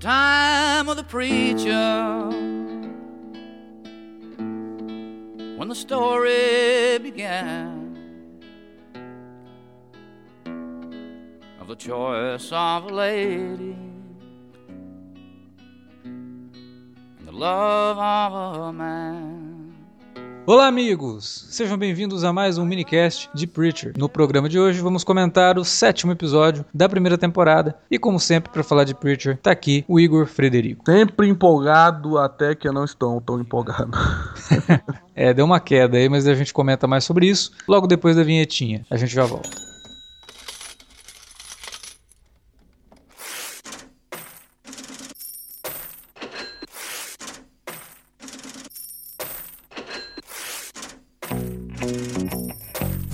time of the preacher when the story began of the choice of a lady and the love of a man. Olá, amigos! Sejam bem-vindos a mais um minicast de Preacher. No programa de hoje vamos comentar o sétimo episódio da primeira temporada e, como sempre, para falar de Preacher, tá aqui o Igor Frederico. Sempre empolgado até que eu não estou tão empolgado. é, deu uma queda aí, mas a gente comenta mais sobre isso logo depois da vinhetinha. A gente já volta.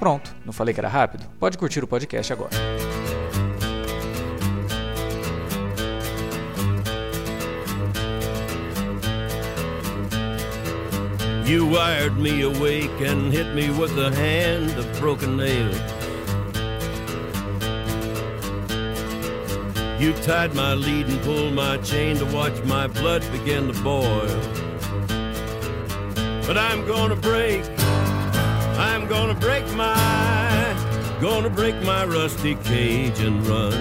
Pronto, não falei que era rápido? Pode curtir o podcast agora. You wired me awake and hit me with a hand of broken nails. You tied my lead and pulled my chain to watch my blood begin to boil. But I'm gonna break I'm gonna break my, gonna break my rusty cage and run.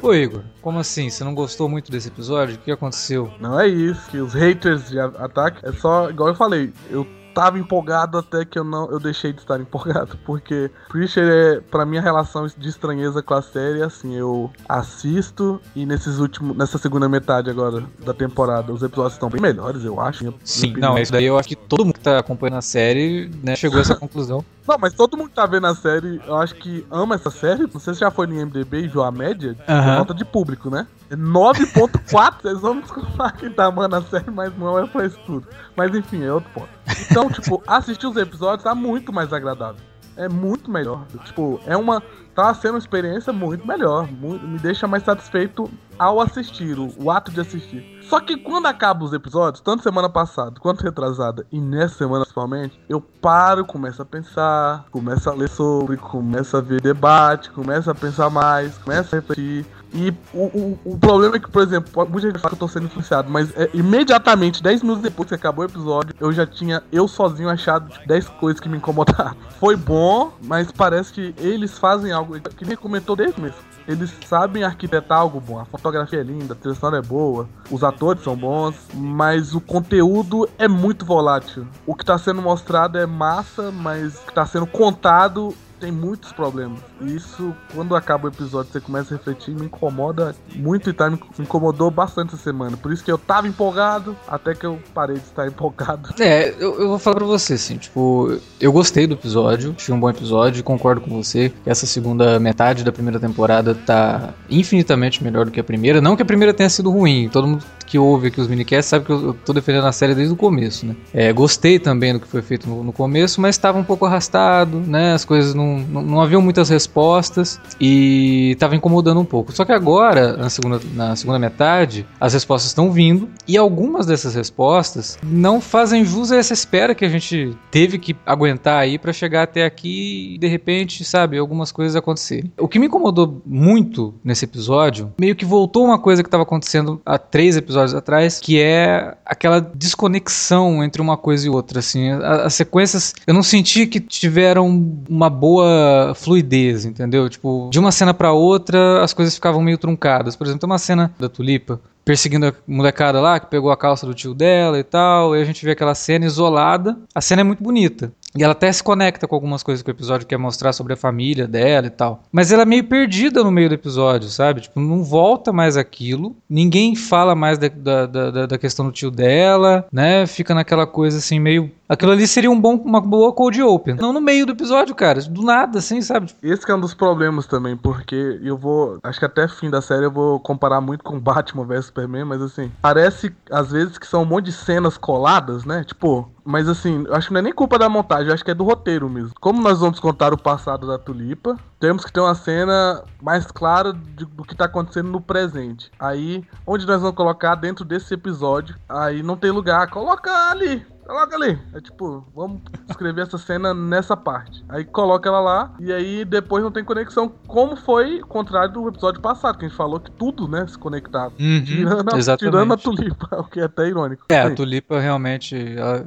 Ô Igor, como assim? Você não gostou muito desse episódio? O que aconteceu? Não é isso, que os haters de ataque é só, igual eu falei, eu tava empolgado até que eu não eu deixei de estar empolgado, porque Preacher é para mim a relação de estranheza com a série, assim, eu assisto e nesses últimos nessa segunda metade agora da temporada, os episódios estão bem melhores, eu acho. Sim, não, isso daí eu acho que todo mundo que tá acompanhando a série, né, chegou a essa conclusão. Não, mas todo mundo que tá vendo a série, eu acho que ama essa série. Não sei se já foi no IMDB e viu a média, uhum. nota de público, né? 9.4, vocês vão desculpar quem tá amando a série, mas não é pra isso tudo. Mas enfim, é outro ponto. Então, tipo, assistir os episódios tá muito mais agradável. É muito melhor. Tipo, é uma. Tá sendo uma experiência muito melhor. Muito, me deixa mais satisfeito ao assistir, o, o ato de assistir. Só que quando acabam os episódios, tanto semana passada quanto retrasada, e nessa semana principalmente, eu paro, começo a pensar, começo a ler sobre, começo a ver debate, começo a pensar mais, começo a refletir. E o, o, o, problema é que, por exemplo, muita gente fala que eu tô sendo influenciado, mas é, imediatamente, 10 minutos depois que acabou o episódio, eu já tinha eu sozinho achado 10 coisas que me incomodaram. Foi bom, mas parece que eles fazem algo que nem comentou desde mesmo. Eles sabem arquitetar algo bom. A fotografia é linda, a trilha sonora é boa, os atores são bons, mas o conteúdo é muito volátil. O que tá sendo mostrado é massa, mas o que tá sendo contado tem muitos problemas. E isso, quando acaba o episódio, você começa a refletir, me incomoda muito e tá, me incomodou bastante essa semana. Por isso que eu tava empolgado, até que eu parei de estar empolgado. É, eu, eu vou falar pra você, assim, tipo, eu gostei do episódio, achei um bom episódio, concordo com você essa segunda metade da primeira temporada tá infinitamente melhor do que a primeira. Não que a primeira tenha sido ruim, todo mundo que ouve aqui os minicasts sabe que eu, tô defendendo a série desde o começo, né? É, gostei também do que foi feito no, no começo, mas estava um pouco arrastado, né? As coisas não, não, não haviam muitas respostas e estava incomodando um pouco. Só que agora, na segunda, na segunda metade, as respostas estão vindo e algumas dessas respostas não fazem jus a essa espera que a gente teve que aguentar aí para chegar até aqui e de repente, sabe, algumas coisas acontecerem. O que me incomodou muito nesse episódio, meio que voltou uma coisa que estava acontecendo há três episódios episódios atrás, que é aquela desconexão entre uma coisa e outra, assim. As sequências, eu não senti que tiveram uma boa fluidez, entendeu? Tipo, de uma cena para outra, as coisas ficavam meio truncadas. Por exemplo, tem uma cena da Tulipa perseguindo a molecada lá, que pegou a calça do tio dela e tal, e a gente vê aquela cena isolada. A cena é muito bonita. E ela até se conecta com algumas coisas que o episódio quer mostrar sobre a família dela e tal. Mas ela é meio perdida no meio do episódio, sabe? Tipo, não volta mais aquilo. Ninguém fala mais da, da, da, da questão do tio dela, né? Fica naquela coisa assim, meio Aquilo ali seria um bom, uma boa cold open. Não no meio do episódio, cara. Do nada, assim, sabe? Esse é um dos problemas também, porque eu vou. Acho que até fim da série eu vou comparar muito com Batman vs Superman, mas assim, parece às vezes que são um monte de cenas coladas, né? Tipo, mas assim, acho que não é nem culpa da montagem, acho que é do roteiro mesmo. Como nós vamos contar o passado da Tulipa, temos que ter uma cena mais clara de, do que tá acontecendo no presente. Aí, onde nós vamos colocar dentro desse episódio, aí não tem lugar, coloca ali, Coloca ali. É tipo, vamos escrever essa cena nessa parte. Aí coloca ela lá e aí depois não tem conexão, como foi o contrário do episódio passado, que a gente falou que tudo, né, se conectava. Uhum, tirando, a, tirando, a, tulipa, o que é até irônico. É, a tulipa realmente.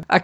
A, a,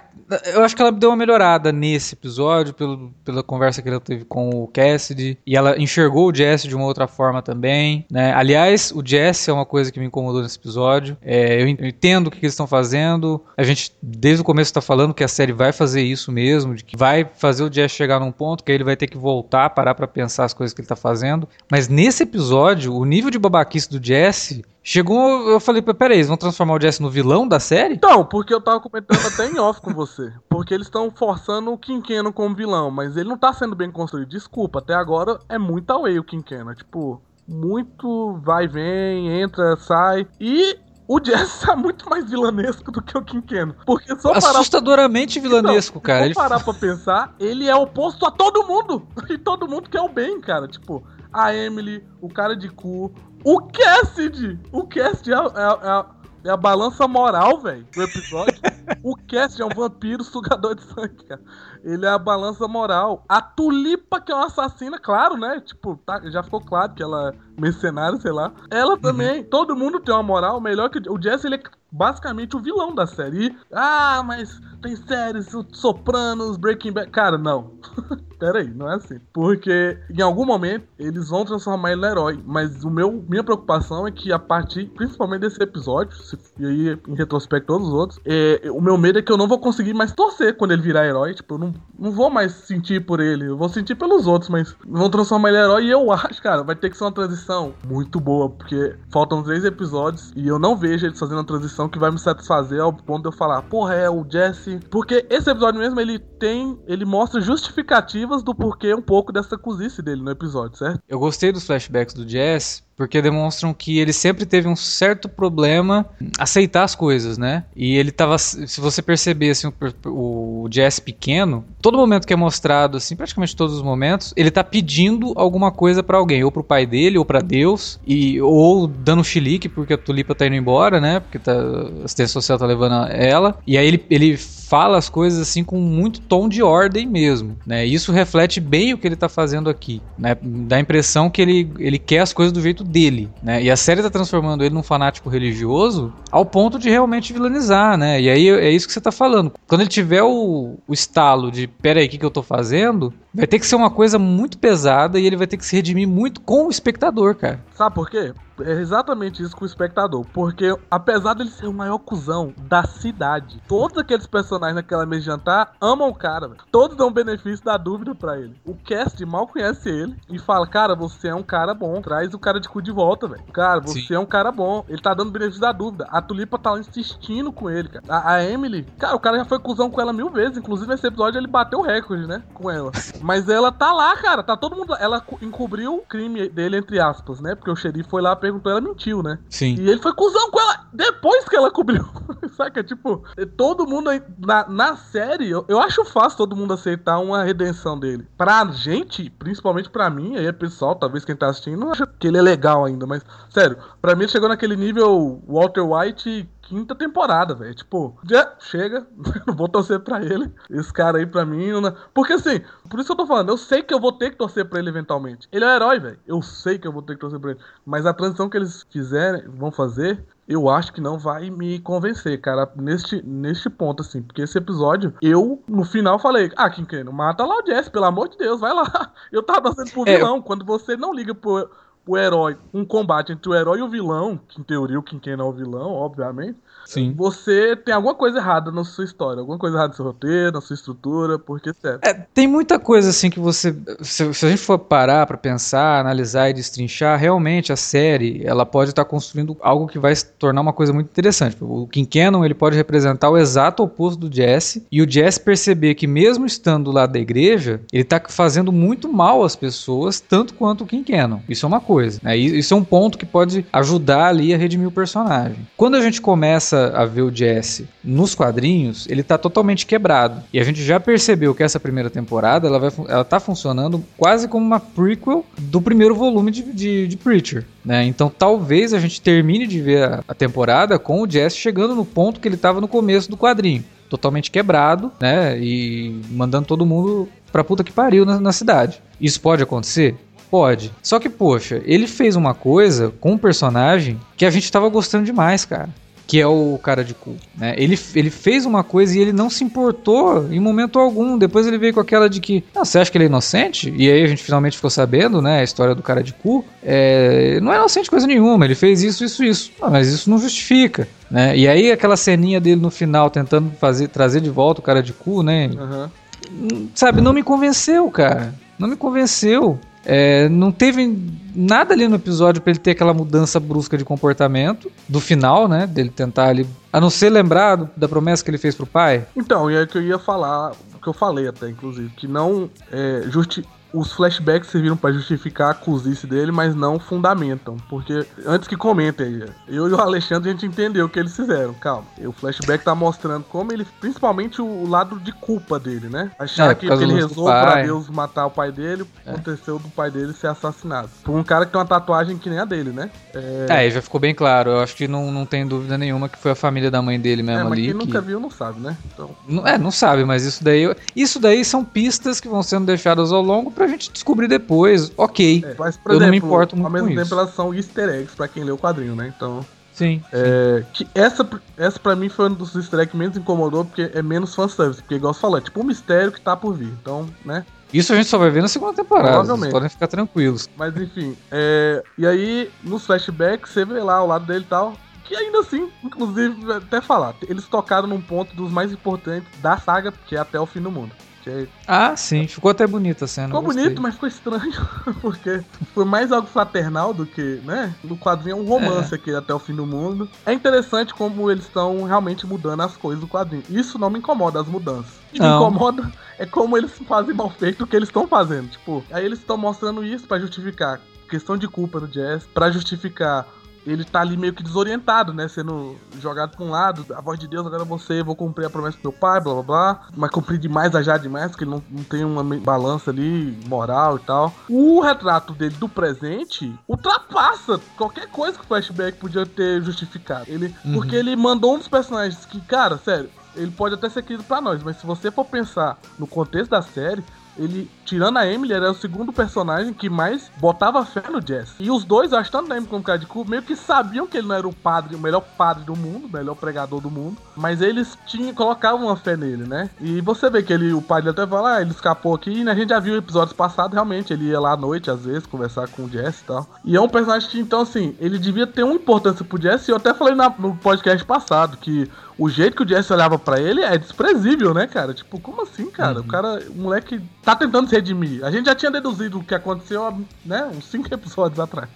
eu acho que ela deu uma melhorada nesse episódio, pelo, pela conversa que ela teve com o Cassidy. E ela enxergou o Jesse de uma outra forma também. Né? Aliás, o Jesse é uma coisa que me incomodou nesse episódio. É, eu entendo o que eles estão fazendo. A gente, desde o começo, está falando que a série vai fazer isso mesmo, de que vai fazer o Jesse chegar num ponto que ele vai ter que voltar, parar para pensar as coisas que ele está fazendo. Mas nesse episódio, o nível de babaquice do Jesse Chegou, eu falei, peraí, eles vão transformar o Jesse no vilão da série? Então, porque eu tava comentando até em off com você. Porque eles estão forçando o Quinqueno como vilão, mas ele não tá sendo bem construído. Desculpa, até agora é muito away o Quinqueno. Tipo, muito vai vem, entra, sai. E o Jesse tá muito mais vilanesco do que o Quinqueno. Porque só Assustadoramente parar... vilanesco, então, cara. Se ele... parar pra pensar, ele é oposto a todo mundo. E todo mundo quer o bem, cara. Tipo, a Emily, o cara de cu, o Cassidy! O Cassidy é, é, é, é a balança moral, velho, do episódio. o Cassidy é um vampiro sugador de sangue, cara. Ele é a balança moral. A Tulipa, que é uma assassina, claro, né? Tipo, tá, já ficou claro que ela mercenária, sei lá. Ela também. Uhum. Todo mundo tem uma moral melhor que o Jesse, ele é basicamente o vilão da série. E, ah, mas tem séries, Sopranos, Breaking Bad. Cara, não. Pera aí, não é assim. Porque em algum momento eles vão transformar ele no herói. Mas o meu, minha preocupação é que a partir, principalmente desse episódio, se, e aí em retrospecto todos os outros, é, o meu medo é que eu não vou conseguir mais torcer quando ele virar herói. Tipo, eu não, não vou mais sentir por ele. Eu vou sentir pelos outros, mas vão transformar ele em herói. E eu acho, cara, vai ter que ser uma transição muito boa. Porque faltam três episódios e eu não vejo eles fazendo uma transição que vai me satisfazer ao ponto de eu falar, porra, é o Jesse. Porque esse episódio mesmo, ele tem. Ele mostra justificativas do porquê um pouco dessa cozice dele no episódio, certo? Eu gostei dos flashbacks do Jesse porque demonstram que ele sempre teve um certo problema aceitar as coisas, né? E ele tava, se você perceber assim, o, o Jess pequeno, todo momento que é mostrado assim, praticamente todos os momentos, ele tá pedindo alguma coisa para alguém, ou pro pai dele, ou para Deus, e ou dando chilique porque a Tulipa tá indo embora, né? Porque tá, a assistência social tá levando ela. E aí ele, ele fala as coisas assim com muito tom de ordem mesmo, né? Isso reflete bem o que ele tá fazendo aqui, né? Dá a impressão que ele, ele quer as coisas do jeito dele, né? E a série tá transformando ele num fanático religioso ao ponto de realmente vilanizar, né? E aí é isso que você tá falando. Quando ele tiver o, o estalo de, pera aí, o que, que eu tô fazendo? Vai ter que ser uma coisa muito pesada e ele vai ter que se redimir muito com o espectador, cara. Sabe por quê? É exatamente isso com o espectador. Porque, apesar dele ser o maior cuzão da cidade, todos aqueles personagens naquela mesa de jantar amam o cara. Todos dão benefício da dúvida para ele. O cast mal conhece ele e fala: Cara, você é um cara bom. Traz o cara de cu de volta, velho. Cara, você Sim. é um cara bom. Ele tá dando benefício da dúvida. A Tulipa tá insistindo com ele, cara. A, a, Emily, cara, o cara já foi cuzão com ela mil vezes. Inclusive, nesse episódio ele bateu o recorde, né? Com ela. Mas ela tá lá, cara. Tá todo mundo. Ela encobriu o crime dele, entre aspas, né? Porque o xerife foi lá, perguntou, ela mentiu, né? Sim. E ele foi cuzão com ela depois que ela cobriu. Saca? Tipo, todo mundo na, na série, eu, eu acho fácil todo mundo aceitar uma redenção dele. Pra gente, principalmente pra mim, aí é pessoal, talvez quem tá assistindo, não acha que ele é legal ainda, mas, sério, pra mim ele chegou naquele nível Walter White quinta temporada, velho. Tipo, já chega, não vou torcer pra ele. Esse cara aí pra mim. Não... Porque assim, por isso que eu tô falando, eu sei que eu vou ter que torcer pra ele eventualmente. Ele é herói, velho. Eu sei que eu vou ter que torcer pra ele. Mas a transição que eles fizerem, vão fazer, eu acho que não vai me convencer, cara, neste, neste ponto, assim. Porque esse episódio, eu, no final, falei: Ah, Quinqueno, mata lá o Jesse, pelo amor de Deus, vai lá. Eu tava torcendo pro é, vilão. Quando você não liga pro o herói, um combate entre o herói e o vilão, que em teoria o Kinken é o vilão, obviamente, Sim. você tem alguma coisa errada na sua história, alguma coisa errada no seu roteiro, na sua estrutura, porque sério. É, tem muita coisa assim que você. Se, se a gente for parar pra pensar, analisar e destrinchar, realmente a série ela pode estar construindo algo que vai se tornar uma coisa muito interessante. O King Cannon ele pode representar o exato oposto do Jesse, e o Jesse perceber que, mesmo estando do lado da igreja, ele tá fazendo muito mal às pessoas, tanto quanto o King Cannon. Isso é uma coisa. Né? Isso é um ponto que pode ajudar ali a redimir o personagem. Quando a gente começa a ver o Jesse nos quadrinhos, ele tá totalmente quebrado. E a gente já percebeu que essa primeira temporada ela, vai, ela tá funcionando quase como uma prequel do primeiro volume de, de, de Preacher. Né? Então talvez a gente termine de ver a, a temporada com o Jesse chegando no ponto que ele estava no começo do quadrinho. Totalmente quebrado, né? E mandando todo mundo pra puta que pariu na, na cidade. Isso pode acontecer? Pode. Só que, poxa, ele fez uma coisa com um personagem que a gente tava gostando demais, cara que é o cara de cu. Né? Ele, ele fez uma coisa e ele não se importou em momento algum. Depois ele veio com aquela de que, ah, você acha que ele é inocente? E aí a gente finalmente ficou sabendo, né, a história do cara de cu. É, não é inocente coisa nenhuma, ele fez isso, isso, isso. Ah, mas isso não justifica. Né? E aí aquela ceninha dele no final tentando fazer, trazer de volta o cara de cu, né? Uhum. Sabe, não me convenceu, cara. Não me convenceu. É, não teve nada ali no episódio para ele ter aquela mudança brusca de comportamento do final, né? Dele tentar ali. A não ser lembrado da promessa que ele fez pro pai. Então, e é que eu ia falar, que eu falei até, inclusive, que não é, justi os flashbacks serviram para justificar a cozice dele, mas não fundamentam. Porque, antes que comentem, eu e o Alexandre a gente entendeu o que eles fizeram. Calma. O flashback tá mostrando como ele. Principalmente o, lado de culpa dele, né? Achar é, que ele rezou pra Deus matar o pai dele, é. aconteceu do pai dele ser assassinado. Por um cara que tem uma tatuagem que nem a dele, né? É, é já ficou bem claro. Eu acho que não, não tem dúvida nenhuma que foi a família da mãe dele mesmo é, mas ali. Quem que... nunca viu não sabe, né? Então... É, não sabe, mas isso daí. Isso daí são pistas que vão sendo deixadas ao longo pra gente descobrir depois, ok. É, mas, eu exemplo, não me importo muito ao mesmo tempo isso. elas são easter eggs pra quem lê o quadrinho, né? Então. Sim. É, sim. Que essa, essa pra mim foi um dos easter eggs que menos incomodou, porque é menos fanservice. Porque, igual você falou, é tipo um mistério que tá por vir. Então, né? Isso a gente só vai ver na segunda temporada. Vocês podem ficar tranquilos. Mas enfim, é, e aí, nos flashbacks, você vê lá ao lado dele e tal. Que ainda assim, inclusive, até falar, eles tocaram num ponto dos mais importantes da saga, que é até o fim do mundo. Que... Ah, sim, ficou até bonita a cena. Ficou bonito, mas ficou estranho, porque foi mais algo fraternal do que, né? No quadrinho é um romance é. aqui até o fim do mundo. É interessante como eles estão realmente mudando as coisas do quadrinho. Isso não me incomoda, as mudanças. O que me incomoda é como eles fazem mal feito o que eles estão fazendo. Tipo, aí eles estão mostrando isso para justificar questão de culpa do Jazz, para justificar ele tá ali meio que desorientado, né? Sendo jogado pra um lado, a voz de Deus, agora você, vou cumprir a promessa do meu pai, blá blá blá. Mas cumprir demais já demais, porque ele não, não tem uma balança ali moral e tal. O retrato dele do presente ultrapassa qualquer coisa que o flashback podia ter justificado. Ele, uhum. Porque ele mandou um dos personagens que, cara, sério, ele pode até ser querido para nós, mas se você for pensar no contexto da série, ele, tirando a Emily, era o segundo personagem que mais botava fé no Jess. E os dois, acho tanto a Emily como o cara de cu, meio que sabiam que ele não era o padre, o melhor padre do mundo, o melhor pregador do mundo, mas eles tinham, colocavam uma fé nele, né? E você vê que ele, o pai dele até fala, ah, ele escapou aqui, e a gente já viu episódios passados, realmente, ele ia lá à noite, às vezes, conversar com o Jess e tal. E é um personagem que, então, assim, ele devia ter uma importância pro Jess, e eu até falei na, no podcast passado que o jeito que o Jesse olhava para ele é desprezível, né, cara? Tipo, como assim, cara? Uhum. O cara, o moleque tá tentando se redimir. A gente já tinha deduzido o que aconteceu, né, uns 5 episódios atrás.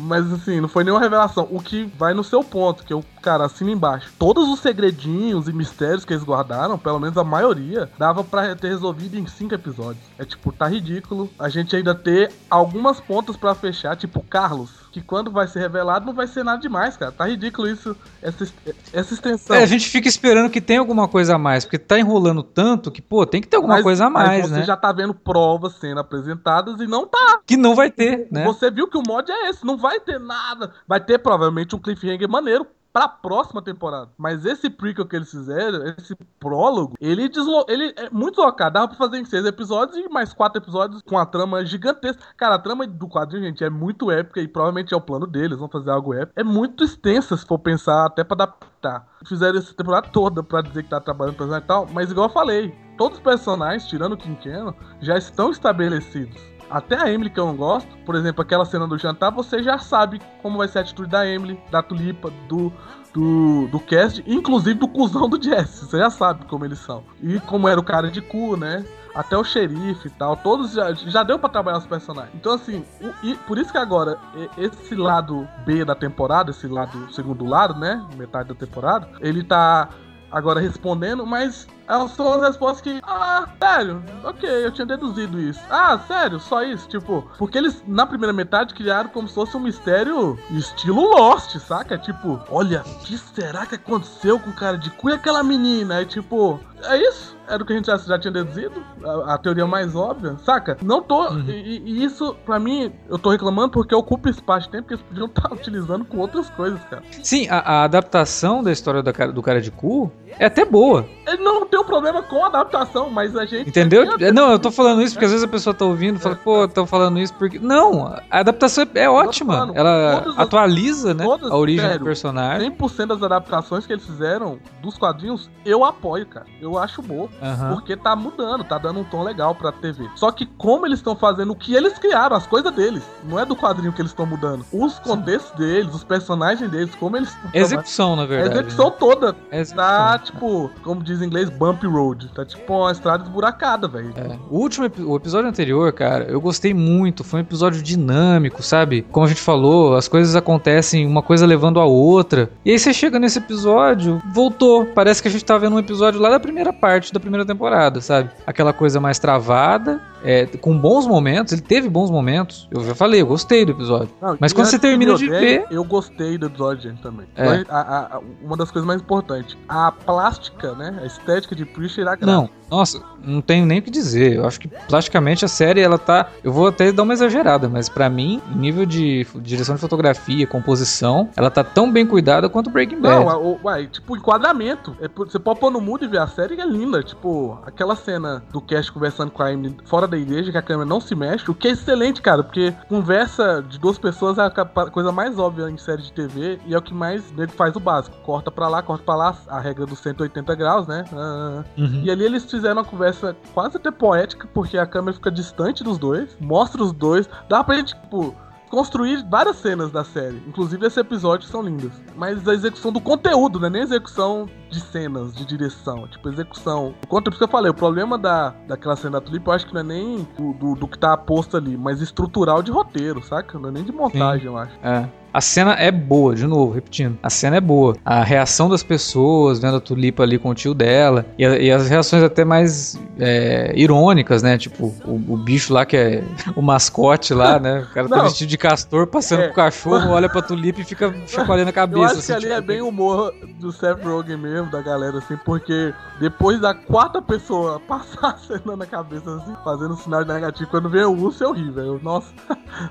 Mas assim, não foi nenhuma revelação. O que vai no seu ponto, que eu, cara, assina embaixo. Todos os segredinhos e mistérios que eles guardaram, pelo menos a maioria, dava para ter resolvido em 5 episódios. É tipo, tá ridículo. A gente ainda ter algumas pontas para fechar, tipo, Carlos que quando vai ser revelado não vai ser nada demais, cara. Tá ridículo isso, essa, essa extensão. É, a gente fica esperando que tenha alguma coisa a mais, porque tá enrolando tanto que, pô, tem que ter alguma mas, coisa a mais, mas você né? já tá vendo provas sendo apresentadas e não tá. Que não vai ter, né? Você viu que o mod é esse, não vai ter nada. Vai ter provavelmente um cliffhanger maneiro pra próxima temporada. Mas esse prequel que eles fizeram, esse prólogo, ele, deslo ele é muito locado. Dava pra fazer em seis episódios e mais quatro episódios com a trama gigantesca. Cara, a trama do quadrinho, gente, é muito épica e provavelmente é o plano deles, vão fazer algo épico. É muito extensa, se for pensar, até pra adaptar. Fizeram essa temporada toda pra dizer que tá trabalhando personagem e tal, mas igual eu falei, todos os personagens, tirando o Quinqueno, já estão estabelecidos. Até a Emily que eu não gosto, por exemplo, aquela cena do jantar, você já sabe como vai ser a atitude da Emily, da Tulipa, do do, do cast, inclusive do cuzão do Jesse. Você já sabe como eles são. E como era o cara de cu, né? até o xerife e tal, todos já, já deu para trabalhar os personagens. Então, assim, o, e por isso que agora, esse lado B da temporada, esse lado, segundo lado, né? Metade da temporada, ele tá agora respondendo, mas são as respostas que. Ah, sério, ok, eu tinha deduzido isso. Ah, sério, só isso? Tipo, porque eles na primeira metade criaram como se fosse um mistério estilo Lost, saca? Tipo, olha, o que será que aconteceu com o cara de cu e aquela menina? Aí, tipo, é isso? Era o que a gente já, já tinha deduzido? A, a, teoria mais óbvia, saca? Não tô. Uhum. E, e, isso, pra mim, eu tô reclamando porque ocupa espaço de tempo que eles podiam estar tá utilizando com outras coisas, cara. Sim, a, a adaptação da história do cara, do cara de cu é até boa. Ele não tem um problema com a adaptação, mas a gente. Entendeu? Não, eu tô falando isso porque às vezes a pessoa tá ouvindo e fala, pô, tô falando isso porque. Não, a adaptação é, é ótima. Ela atualiza, as... né? a origem sério, do personagem. 100% das adaptações que eles fizeram dos quadrinhos, eu apoio, cara. Eu acho. Uhum. Porque tá mudando, tá dando um tom legal pra TV. Só que como eles estão fazendo o que eles criaram, as coisas deles. Não é do quadrinho que eles estão mudando. Os contextos deles, os personagens deles, como eles. Execução, na verdade. A execução né? toda. Execução. Tá, tipo, como diz em inglês, bumpy road. Tá tipo uma estrada esburacada, velho. É. O último o episódio anterior, cara, eu gostei muito. Foi um episódio dinâmico, sabe? Como a gente falou, as coisas acontecem uma coisa levando a outra. E aí você chega nesse episódio, voltou. Parece que a gente tá vendo um episódio lá da primeira parte da primeira temporada, sabe? Aquela coisa mais travada, é, com bons momentos. Ele teve bons momentos. Eu já falei, eu gostei do episódio. Não, Mas quando você termina de ver. Eu gostei do episódio também. É. A, a, uma das coisas mais importantes. A plástica, né? A estética de Preacher era Não, nossa, não tenho nem o que dizer. Eu acho que plasticamente a série ela tá. Eu vou até dar uma exagerada, mas para mim, nível de direção de fotografia, composição, ela tá tão bem cuidada quanto Breaking Bad. Não, uai, tipo, enquadramento. É, você pode pôr no mudo e ver a série que é linda. Tipo, aquela cena do Cash conversando com a Amy fora da igreja, que a câmera não se mexe, o que é excelente, cara, porque conversa de duas pessoas é a coisa mais óbvia em série de TV e é o que mais nego faz o básico. Corta pra lá, corta pra lá, a regra dos 180 graus, né? Ah, uhum. E ali eles fizeram uma conversa quase até poética, porque a câmera fica distante dos dois, mostra os dois, dá pra gente, tipo, construir várias cenas da série. Inclusive esse episódio são lindas. Mas a execução do conteúdo, né? Nem a execução de cenas, de direção. Tipo, execução. O conteúdo que eu falei, o problema da, daquela cena da Tulip, eu acho que não é nem do, do, do que tá posto ali, mas estrutural de roteiro, saca? Não é nem de montagem, Sim. eu acho. É. A cena é boa, de novo, repetindo. A cena é boa. A reação das pessoas vendo a Tulipa ali com o tio dela. E, a, e as reações até mais é, irônicas, né? Tipo, o, o, bicho lá que é o mascote lá, né? O cara tá Não, vestido de castor, passando é. com o cachorro, olha pra Tulipa e fica chacoalhando a cabeça. Eu acho assim, que ali tipo, é bem humor do Seth Rogen mesmo, da galera, assim, porque depois da quarta pessoa passar a cena na cabeça, assim, fazendo sinal negativo, quando vem o urso é horrível. Nossa,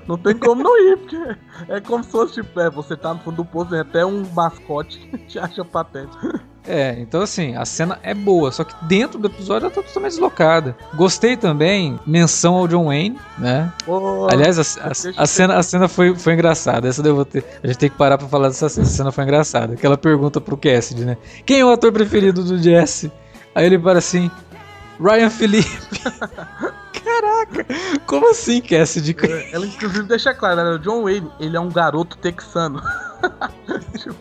não tem como não ir, porque é como se fosse tipo, é, você tá no fundo do poço, até um mascote que te acha patente. É, então assim, a cena é boa, só que dentro do episódio ela tá totalmente deslocada. Gostei também, menção ao John Wayne, né? Oh, Aliás, a, a, a, cena, a cena foi, foi engraçada. Essa eu vou ter. A gente tem que parar pra falar dessa cena. Essa cena foi engraçada. Aquela pergunta pro Cassidy, né? Quem é o ator preferido do Jesse? Aí ele para assim. Ryan Felipe. Como assim, Cassidy? É, ela inclusive deixa claro, né? o John Wayne, ele é um garoto texano. tipo,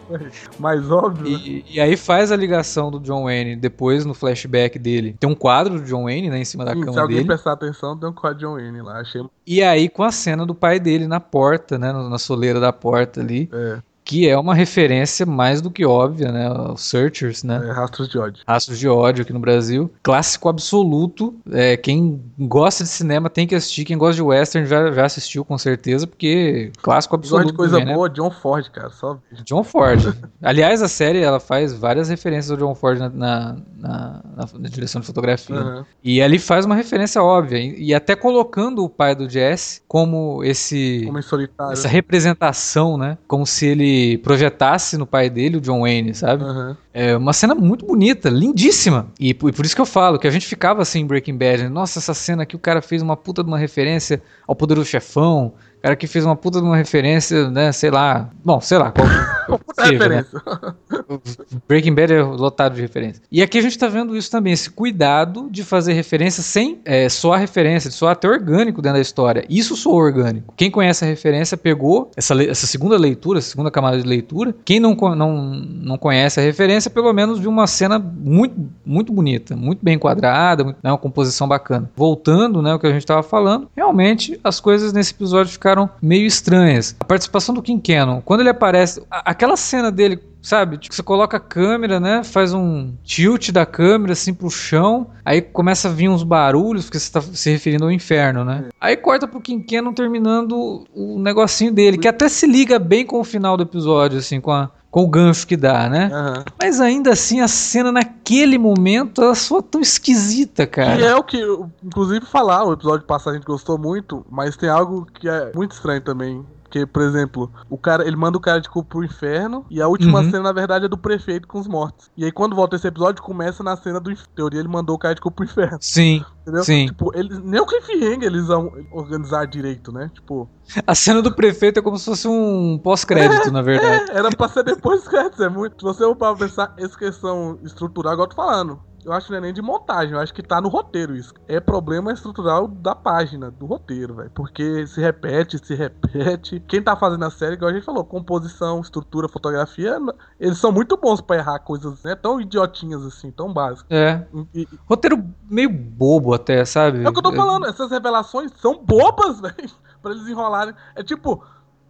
mais óbvio. E, e, aí faz a ligação do John Wayne depois no flashback dele. Tem um quadro do John Wayne, né, em cima da Sim, cama se alguém dele. prestar atenção, tem um quadro de John Wayne lá. Achei... E aí com a cena do pai dele na porta, né, na soleira da porta ali. É que é uma referência mais do que óbvia, né? Os Searchers, né? É, Rastros de ódio. Rastros de ódio aqui no Brasil. Clássico absoluto. É, quem gosta de cinema tem que assistir. Quem gosta de western já, já assistiu com certeza, porque clássico absoluto. Gosta de coisa boa, John Ford, cara. Só... John Ford. Aliás, a série ela faz várias referências ao John Ford na, na, na, na direção de fotografia. Uhum. E ali faz uma referência óbvia. E, e, até colocando o pai do Jesse como esse. Como solitário. Essa representação, né? Como se ele projetasse no pai dele, o John Wayne, sabe? Uhum. É uma cena muito bonita, lindíssima. E por, por, isso que eu falo que a gente ficava assim em Breaking Bad. Né? Nossa, essa cena aqui o cara fez uma puta de uma referência ao Poderoso Chefão. O cara que fez uma puta de uma referência, né? Sei lá. Bom, sei lá. Qual, qual seja, né? referência. Né? Breaking Bad é lotado de referência. E aqui a gente tá vendo isso também, esse cuidado de fazer referência sem é, soar referência, de soar até orgânico dentro da história. Isso soa orgânico. Quem conhece a referência pegou essa, essa segunda leitura, essa segunda camada de leitura. Quem não, não, não conhece a referência, pelo menos viu uma cena muito, muito bonita, muito bem enquadrada, muito, né, uma composição bacana. Voltando, né, o que a gente estava falando, realmente as coisas nesse episódio ficaram meio estranhas. A participação do Kim Cannon, quando ele aparece, aquela cena dele sabe? Tipo, você coloca a câmera, né? Faz um tilt da câmera assim pro chão, aí começa a vir uns barulhos, porque você tá se referindo ao inferno, né? É. Aí corta pro Kim Cannon terminando o negocinho dele, que até se liga bem com o final do episódio, assim, com a, com o gancho que dá, né? Uhum. Mas ainda assim, a cena naquele momento, ela soa tão esquisita, cara. E é o que, inclusive, falar, o episódio passado a gente gostou muito, mas tem algo que é muito estranho também. Porque, por exemplo, o cara, ele manda o cara de culpa pro inferno e a última uhum. cena, na verdade, é do prefeito com os mortos. E aí, quando volta esse episódio, começa na cena do inferno. teoria, ele mandou o cara de culpa pro inferno. Sim. Entendeu? Sim. Tipo, ele, nem o cliffhanger eles vão organizar direito, né? Tipo. A cena do prefeito é como se fosse um pós-crédito, é, na verdade. É, era pra ser depois dos créditos. É muito. Se você for pensar essa questão estrutural, igual eu tô falando eu acho que não é nem de montagem, eu acho que tá no roteiro isso. É problema estrutural da página, do roteiro, velho. Porque se repete, se repete. Quem tá fazendo a série, igual a gente falou, composição, estrutura, fotografia, eles são muito bons para errar coisas, né? Tão idiotinhas assim, tão básicas. É. E, roteiro meio bobo até, sabe? É o que eu tô falando, essas revelações são bobas, velho. pra eles enrolarem. É tipo,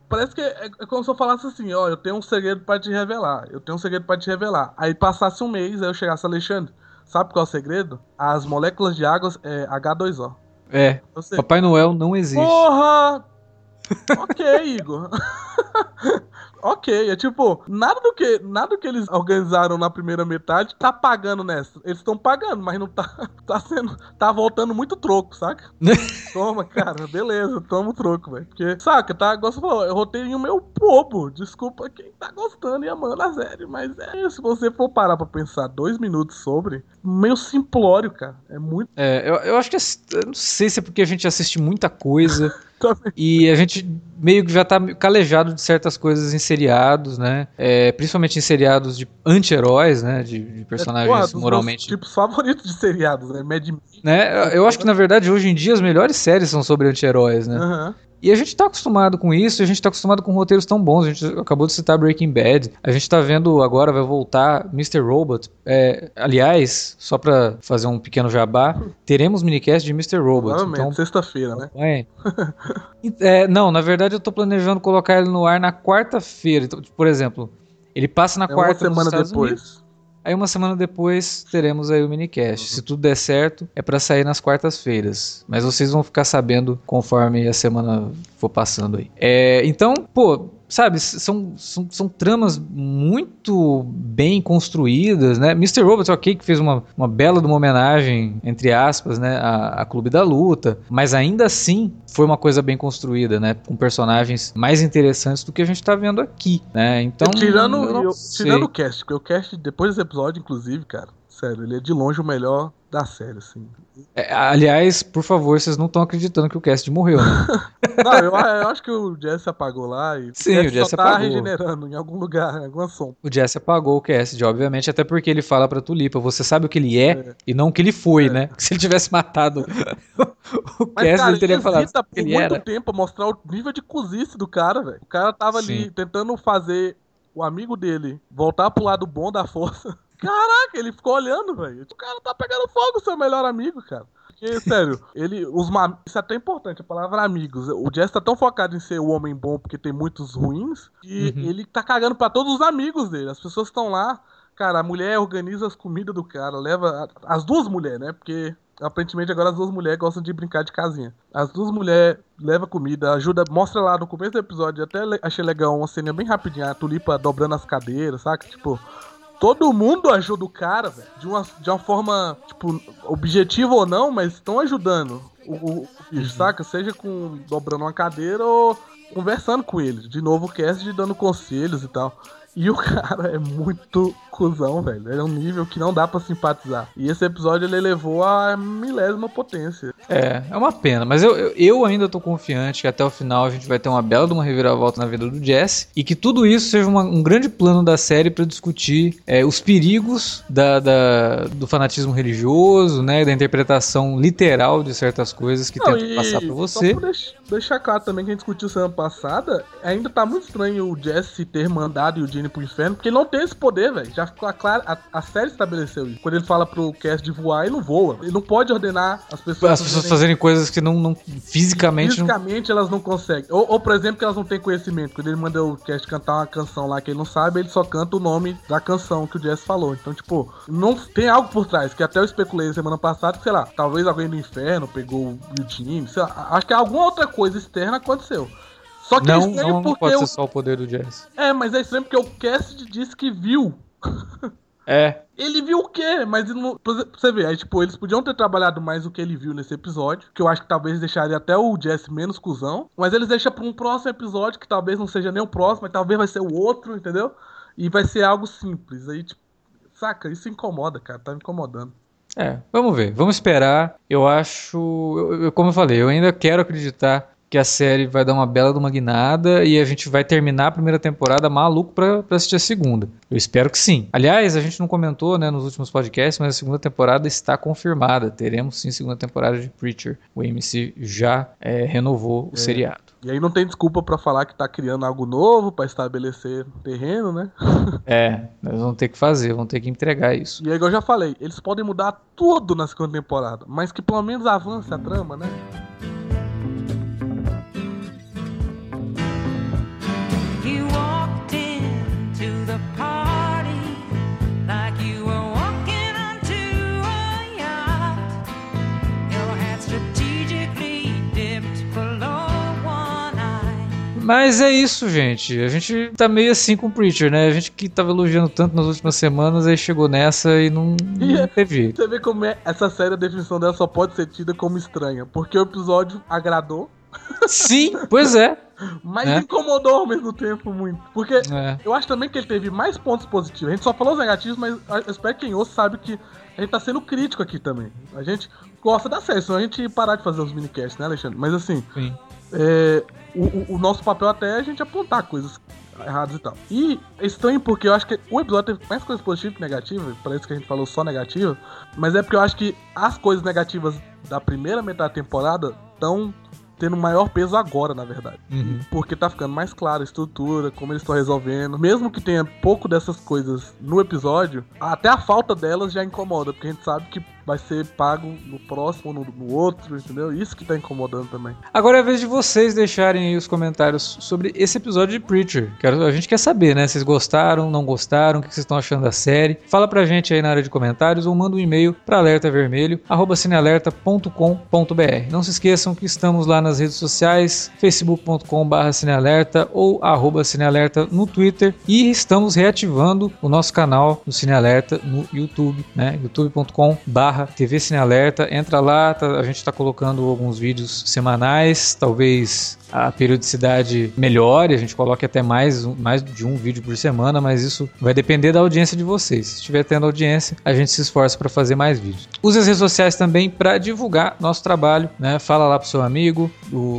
Parece que é, é, como se eu falasse assim, ó, eu tenho um segredo para te revelar, eu tenho um segredo para te revelar. Aí passasse um mês, aí eu chegasse, Alexandre, Sabe qual é o segredo? As moléculas de água é H2O. É. Papai Noel não existe. Porra! ok, Igor. ok, é tipo, nada do que nada do que eles organizaram na primeira metade tá pagando nessa. Eles estão pagando, mas não tá tá sendo tá voltando muito troco, saca? toma, cara, beleza, toma o troco, velho. Porque, saca, tá, gosto falou, eu roteirinho meu bobo. Desculpa quem tá gostando e amando a série, mas é, se você for parar para pensar dois minutos sobre, meio simplório, cara. É muito É, eu, eu acho que eu não sei se é porque a gente assiste muita coisa e a gente meio que já tá calejado de certas coisas em seriados, né? É, principalmente em seriados de anti-heróis, né? De, de personagens é, porra, moralmente. tipos favoritos de seriados, né? Mad Men. Né? Eu acho que na verdade hoje em dia as melhores séries são sobre anti-heróis, né? Uhum. E a gente tá acostumado com isso, a gente tá acostumado com roteiros tão bons. A gente acabou de citar Breaking Bad. A gente tá vendo agora, vai voltar Mr. Robot. É, aliás, só pra fazer um pequeno jabá, teremos minicast de Mr. Robot. então, sexta-feira, né? É. é. Não, na verdade eu tô planejando colocar ele no ar na quarta-feira. Então, por exemplo, ele passa na é quarta uma semana depois. Unidos. Aí uma semana depois teremos aí o minicast. Uhum. Se tudo der certo, é para sair nas quartas-feiras. Mas vocês vão ficar sabendo conforme a semana for passando aí. É, então, pô, sabe, são, são, são, tramas muito bem construídas, né? Mr. Robot, ok, que fez uma, uma bela uma homenagem, entre aspas, né, a, a, Clube da Luta, mas ainda assim foi uma coisa bem construída, né? Com personagens mais interessantes do que a gente tá vendo aqui, né? Então. Tirando, eu, tirando o cast, porque o cast, depois desse episódio, inclusive, cara, sério, ele é de longe o melhor da série, assim. É, aliás, por favor, vocês não estão acreditando que o Cast morreu, né? não, eu, eu, acho que o Jesse apagou lá e Sim, o, o Jesse tá apagou. regenerando em algum lugar, em alguma sombra. O Jesse apagou o Cast, obviamente, até porque ele fala pra Tulipa, você sabe o que ele é, é. e não o que ele foi, é. né? Se ele tivesse matado o Cast, ele teria falado por ele muito era. tempo mostrar o nível de cozice do cara, velho. O cara tava Sim. ali tentando fazer o amigo dele voltar pro lado bom da força. Caraca, ele ficou olhando, velho. O cara tá pegando fogo, seu melhor amigo, cara. Porque, sério, ele. Os Isso é até importante, a palavra amigos. O Jess tá tão focado em ser o homem bom porque tem muitos ruins, que uhum. ele tá cagando pra todos os amigos dele. As pessoas estão lá. Cara, a mulher organiza as comidas do cara, leva. As duas mulheres, né? Porque aparentemente agora as duas mulheres gostam de brincar de casinha. As duas mulheres levam comida, ajuda, mostra lá no começo do episódio, até achei legal uma cena bem rapidinha, a Tulipa dobrando as cadeiras, saca? Tipo, todo mundo ajuda o cara, velho. De uma, de uma forma, tipo, objetiva ou não, mas estão ajudando o, o bicho, saca? Seja com dobrando uma cadeira ou conversando com ele. De novo o Cassidy dando conselhos e tal. E o cara é muito cuzão, velho. Ele é um nível que não dá para simpatizar. E esse episódio ele elevou a milésima potência. É, é uma pena. Mas eu, eu, eu, ainda tô confiante que até o final a gente vai ter uma bela de uma reviravolta na vida do Jesse. E que tudo isso seja uma, um grande plano da série para discutir é, os perigos da, da, do fanatismo religioso, né? Da interpretação literal de certas coisas que tentam passar pra você. Só pra deixar claro também que a gente discutiu semana passada, ainda tá muito estranho o Jesse ter mandado o Gene pro inferno, porque ele não tem esse poder, velho. Já ficou claro, a, a, série estabeleceu isso. Quando ele fala pro Cast de voar, ele não voa. Ele não pode ordenar as pessoas. As pessoas fazerem, coisas que não, não fisicamente. Fisicamente não... elas não conseguem. Ou, ou, por exemplo, que elas não têm conhecimento. Quando ele manda o Cast cantar uma canção lá que ele não sabe, ele só canta o nome da canção que o Jesse falou. Então, tipo, não tem algo por trás, que até eu especulei semana passada, que, sei lá, talvez alguém do inferno pegou o Eugene, sei lá, acho que alguma outra coisa externa aconteceu. Só que é não, é estranho não, porque. Não pode ser só o poder do Jazz. É, mas é estranho porque o Cast disse que viu. É. Ele viu o quê? Mas não, você ver, aí, tipo, eles podiam ter trabalhado mais o que ele viu nesse episódio, que eu acho que talvez deixaria até o Jesse menos cuzão, mas eles deixam pra um próximo episódio, que talvez não seja nem o próximo, mas talvez vai ser o outro, entendeu? E vai ser algo simples. Aí, tipo, saca, isso incomoda, cara, tá me incomodando. É, vamos ver, vamos esperar. Eu acho, eu, eu, como eu falei, eu ainda quero acreditar que a série vai dar uma bela de uma guinada e a gente vai terminar a primeira temporada maluco pra, pra assistir a segunda. Eu espero que sim. Aliás, a gente não comentou né, nos últimos podcasts, mas a segunda temporada está confirmada. Teremos sim segunda temporada de Preacher. O AMC já é, renovou o é. seriado. E aí não tem desculpa para falar que tá criando algo novo para estabelecer terreno, né? é, nós vamos ter que fazer, vamos ter que entregar isso. E aí, eu já falei, eles podem mudar tudo na segunda temporada, mas que pelo menos avance a trama, né? Mas é isso, gente. A gente tá meio assim com o Preacher, né? A gente que tava elogiando tanto nas últimas semanas, aí chegou nessa e não, não é, teve. Você vê como é essa série, a definição dela só pode ser tida como estranha. Porque o episódio agradou. Sim, pois é. Mas é. incomodou ao mesmo tempo muito. Porque é. eu acho também que ele teve mais pontos positivos. A gente só falou os negativos, mas eu espero que quem ouça sabe que a gente tá sendo crítico aqui também. A gente gosta da série, senão a gente parar de fazer os minicasts, né, Alexandre? Mas assim, é, o, o, nosso papel até é a gente apontar coisas erradas e tal. E é estranho porque eu acho que o episódio teve mais coisas positivas que negativas, parece que a gente falou só negativa, mas é porque eu acho que as coisas negativas da primeira metade da temporada estão tendo maior peso agora, na verdade. Uhum. Porque tá ficando mais clara a estrutura, como eles estão resolvendo. Mesmo que tenha pouco dessas coisas no episódio, até a falta delas já incomoda, porque a gente sabe que vai ser pago no próximo, no, no outro, entendeu? Isso que tá incomodando também. Agora é a vez de vocês deixarem aí os comentários sobre esse episódio de Preacher. Quero, a gente quer saber, né? Vocês gostaram, não gostaram, o que vocês estão achando da série? Fala pra gente aí na área de comentários ou manda um e-mail para alertavermelho@cinealerta.com.br. Não se esqueçam que estamos lá nas redes sociais, facebook.com/cinealerta ou arroba cinealerta no Twitter e estamos reativando o nosso canal no Cinealerta no YouTube, né? youtube.com/barra barra TV Cine Alerta. Entra lá, tá, a gente está colocando alguns vídeos semanais, talvez a periodicidade melhore, a gente coloque até mais, mais de um vídeo por semana, mas isso vai depender da audiência de vocês. Se estiver tendo audiência, a gente se esforça para fazer mais vídeos. Use as redes sociais também para divulgar nosso trabalho, né? Fala lá pro seu amigo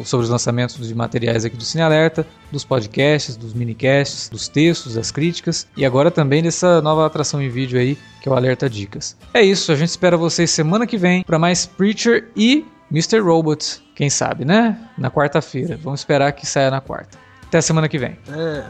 sobre os lançamentos de materiais aqui do Cine Alerta, dos podcasts, dos minicasts, dos textos, das críticas e agora também dessa nova atração em vídeo aí, que é o Alerta Dicas. É isso, a gente espera vocês semana que vem para mais Preacher e Mr. Robot, quem sabe, né? Na quarta-feira. Vamos esperar que saia na quarta. Até semana que vem. É.